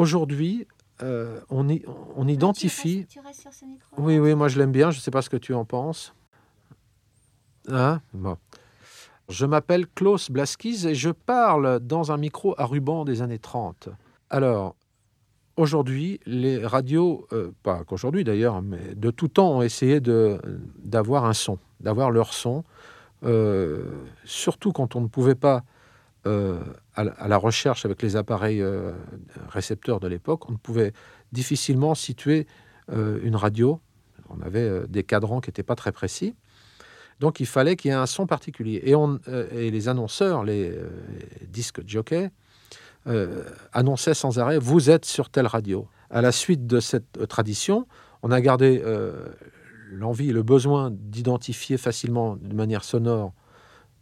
aujourd'hui, euh, on, y- on identifie. Tu restes sur ce micro Oui, oui, moi je l'aime bien. Je ne sais pas ce que tu en penses. Hein? Bon. Je m'appelle Klaus Blaskis et je parle dans un micro à ruban des années 30. Alors, aujourd'hui, les radios, euh, pas qu'aujourd'hui d'ailleurs, mais de tout temps, ont essayé de- d'avoir un son, d'avoir leur son, euh, surtout quand on ne pouvait pas, euh, à, la- recherche avec les appareils euh, récepteurs de l'époque, on pouvait difficilement situer euh, une radio. On avait euh, des cadrans qui n'étaient pas très précis. Donc il fallait qu'il y ait un son particulier. Et, les annonceurs, les, les disques jockeys, annonçaient sans arrêt Vous êtes sur telle radio. À la suite de cette tradition, on a gardé l'envie et le besoin d'identifier facilement de manière sonore,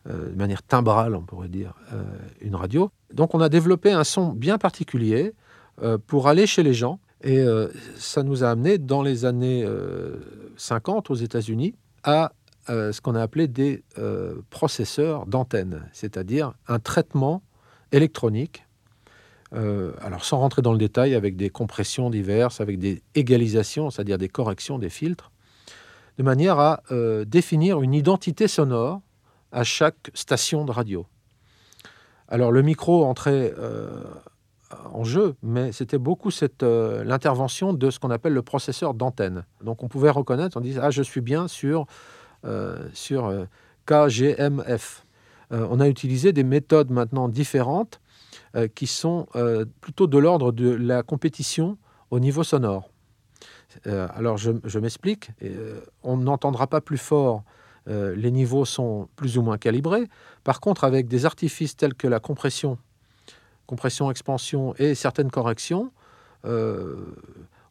de manière timbrale, on pourrait dire, euh, une radio. Donc on a développé un son bien particulier euh, pour aller chez les gens. Et euh, ça nous a amené dans les années euh, 50 aux États-Unis à euh, ce qu'on a appelé des euh, processeurs d'antenne, c'est-à-dire un traitement électronique. euh, alors sans rentrer dans le détail, avec des compressions diverses, avec des égalisations, c'est-à-dire des corrections des filtres, de manière à euh, définir une identité sonore à chaque station de radio. Alors le micro entrait euh, en jeu, mais c'était beaucoup euh, l'intervention de ce qu'on appelle le processeur d'antenne. Donc on pouvait reconnaître, on disait ah je suis bien sur euh, sur KGMF. On a utilisé des méthodes maintenant différentes qui sont plutôt de l'ordre de la compétition au niveau sonore. Alors je, m'explique, on n'entendra pas plus fort, euh, les niveaux sont plus ou moins calibrés. Par contre, avec des artifices tels que la compression, compression, expansion et certaines corrections, euh,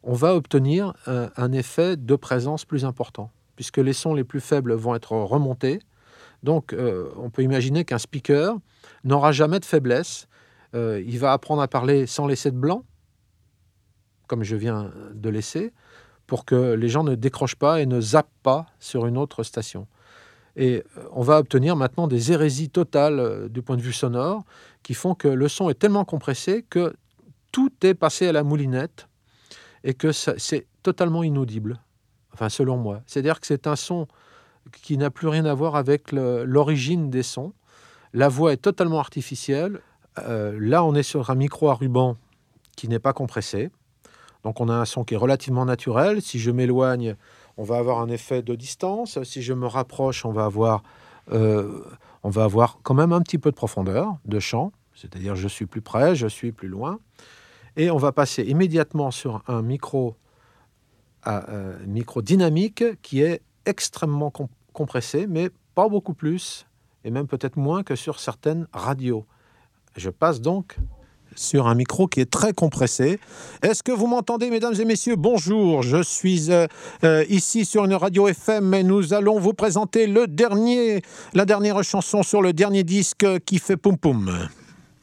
on va obtenir un, effet de présence plus important, puisque les sons les plus faibles vont être remontés. Donc, euh, on peut imaginer qu'un speaker n'aura jamais de faiblesse. Il va apprendre à parler sans laisser de blanc, comme je viens de laisser, pour que les gens ne décrochent pas et ne zappent pas sur une autre station. Et euh, on va obtenir maintenant des hérésies totales euh, du point de vue sonore qui font que le son est tellement compressé que tout est passé à la moulinette et que c'est totalement inaudible. Enfin, selon moi. C'est-à-dire que c'est un son qui n'a plus rien à voir avec l'origine des sons. La voix est totalement artificielle. Euh, là, on est sur un micro à ruban qui n'est pas compressé. Donc, on a un son qui est relativement naturel. Si je m'éloigne, on va avoir un effet de distance. Si je me rapproche, on va avoir, euh, on va avoir quand même un petit peu de profondeur de champ. C'est-à-dire, je suis plus près, je suis plus loin. Et on va passer immédiatement sur un micro, euh, dynamique qui est extrêmement com- compressé, mais pas beaucoup plus, et même peut-être moins que sur certaines radios. Je passe donc sur un micro qui est très compressé. Est-ce que vous m'entendez, mesdames et messieurs? Bonjour, je suis euh, euh, ici sur une radio FM et nous allons vous présenter le dernier, la dernière chanson sur le dernier disque qui fait poum poum.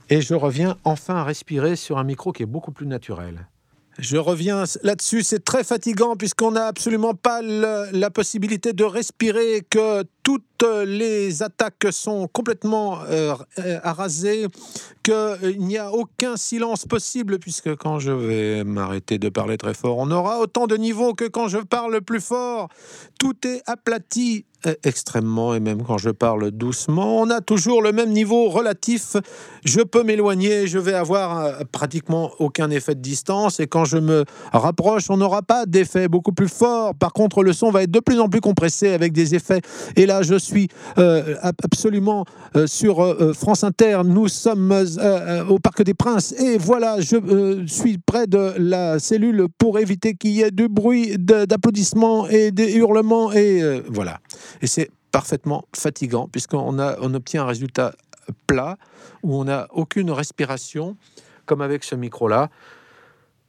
Et je reviens enfin à respirer sur un micro qui est beaucoup plus naturel. Je reviens là-dessus, c'est très fatigant puisqu'on n'a absolument pas la possibilité de respirer, que toutes les attaques sont complètement euh, euh, arasées, qu'il n'y a aucun silence possible puisque quand je vais m'arrêter de parler très fort, on aura autant de niveaux que quand je parle plus fort. Tout est aplati euh, extrêmement et même quand je parle doucement, on a toujours le même niveau relatif. Je peux m'éloigner, je vais avoir euh, pratiquement aucun effet de distance et quand je me rapproche, on n'aura pas d'effet beaucoup plus fort. Par contre, le son va être de plus en plus compressé avec des effets. Et là, je suis euh, ab- absolument euh, sur euh, France Inter. Nous sommes au Parc des Princes et voilà, je suis près de la cellule pour éviter qu'il y ait du bruit d'applaudissements et des hurlements et voilà. Et c'est parfaitement fatigant puisqu'on a, on obtient un résultat plat où on n'a aucune respiration, comme avec ce micro-là,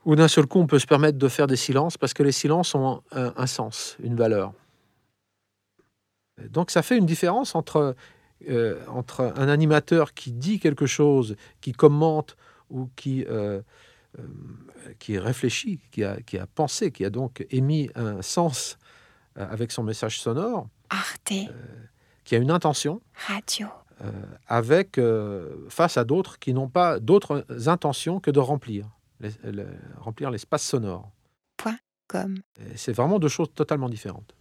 où d'un seul coup on peut se permettre de faire des silences parce que les silences ont un sens, une valeur. Donc ça fait une différence entre, euh, entre un animateur qui dit quelque chose, qui commente ou qui, euh, euh, qui réfléchit, qui a, qui a pensé, qui a donc émis un sens avec son message sonore, Arte qui a une intention, Radio. avec, face à d'autres qui n'ont pas d'autres intentions que de remplir. les- remplir l'espace sonore. Point com. Et C'est vraiment deux choses totalement différentes.